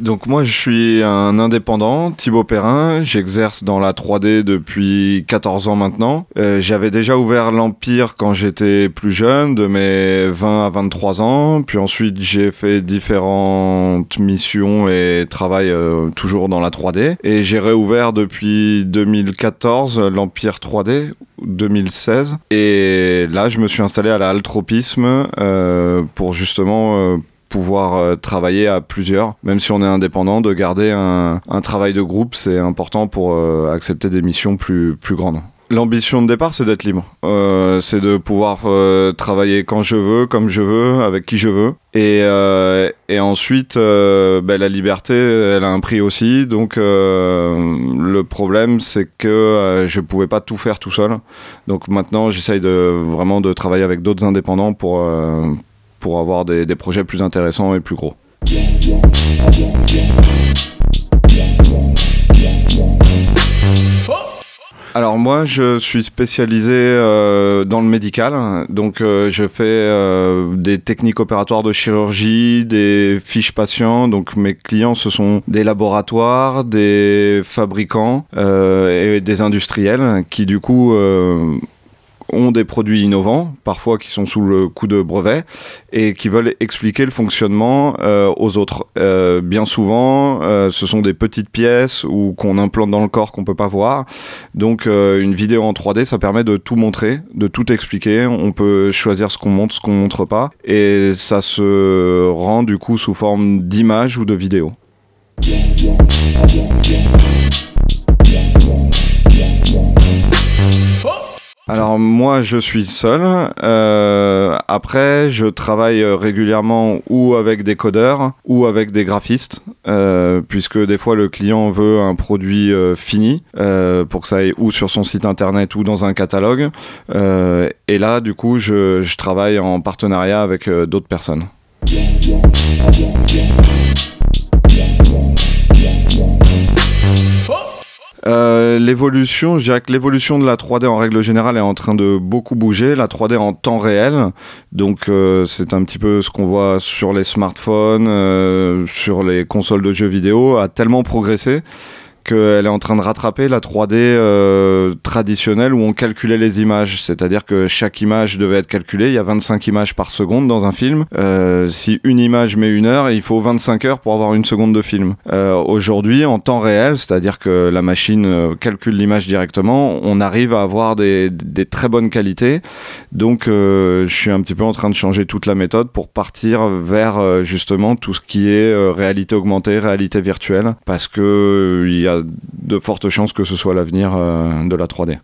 Donc moi je suis un indépendant, Thibaut Perrin, j'exerce dans la 3D depuis 14 ans maintenant. Euh, J'avais déjà ouvert l'Empire quand j'étais plus jeune, de mes 20 à 23 ans, puis ensuite j'ai fait différentes missions et travail euh, toujours dans la 3D. Et j'ai réouvert depuis 2014 l'Empire 3D, 2016. Et là, je me suis installé à la Altropisme euh, pour justement euh, pouvoir euh, travailler à plusieurs, même si on est indépendant, de garder un, travail de groupe, c'est important pour euh, accepter des missions plus, grandes. L'ambition de départ, c'est d'être libre. Euh, c'est de pouvoir travailler quand je veux, comme je veux, avec qui je veux. Et, ensuite, ben, la liberté, elle a un prix aussi. Donc, le problème, c'est que je pouvais pas tout faire tout seul. Donc maintenant, j'essaye de vraiment de travailler avec d'autres indépendants pour, pour avoir des, projets plus intéressants et plus gros. Alors moi, je suis spécialisé euh, dans le médical, donc euh, je fais euh, des techniques opératoires de chirurgie, des fiches patients. Donc mes clients, ce sont des laboratoires, des fabricants et des industriels qui du coup ont des produits innovants, parfois qui sont sous le coup de brevet, et qui veulent expliquer le fonctionnement euh, aux autres. Euh, bien souvent, euh, ce sont des petites pièces ou qu'on implante dans le corps qu'on peut pas voir. Donc, une vidéo en 3D, ça permet de tout montrer, de tout expliquer. On peut choisir ce qu'on montre, ce qu'on montre pas, et ça se rend du coup sous forme d'image ou de vidéo. Alors moi je suis seul. Euh, après je travaille régulièrement ou avec des codeurs ou avec des graphistes, euh, puisque des fois le client veut un produit euh, fini euh, pour que ça aille ou sur son site internet ou dans un catalogue. Euh, et là du coup je, travaille en partenariat avec euh, d'autres personnes. Euh, l'évolution, de la 3D en règle générale est en train de beaucoup bouger. La 3D en temps réel, donc euh, c'est un petit peu ce qu'on voit sur les smartphones, euh, sur les consoles de jeux vidéo, a tellement progressé qu'elle est en train de rattraper la 3D euh, traditionnelle où on calculait les images. C'est-à-dire que chaque image devait être calculée. Il y a 25 images par seconde dans un film. Euh, si une image met une heure, il faut 25 heures pour avoir une seconde de film. Euh, Aujourd'hui, en temps réel, c'est-à-dire que la machine calcule l'image directement, on arrive à avoir des, des très bonnes qualités. Donc, je suis un petit peu en train de changer toute la méthode pour partir vers justement tout ce qui est réalité augmentée, réalité virtuelle, parce que il y a de fortes chances que ce soit l'avenir euh, de la 3D.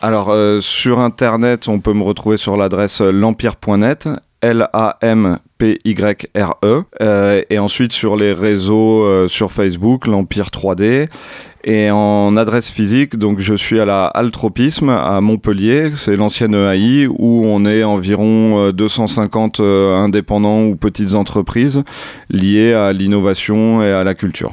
Alors euh, sur internet, on peut me retrouver sur l'adresse l'empire.net, L-A-M-P-Y-R-E, euh, et ensuite sur les réseaux euh, sur Facebook, l'Empire 3D. Et en adresse physique, donc je suis à la Altropisme à Montpellier, c'est l'ancienne EAI où on est environ euh, 250 euh, indépendants ou petites entreprises liées à l'innovation et à la culture.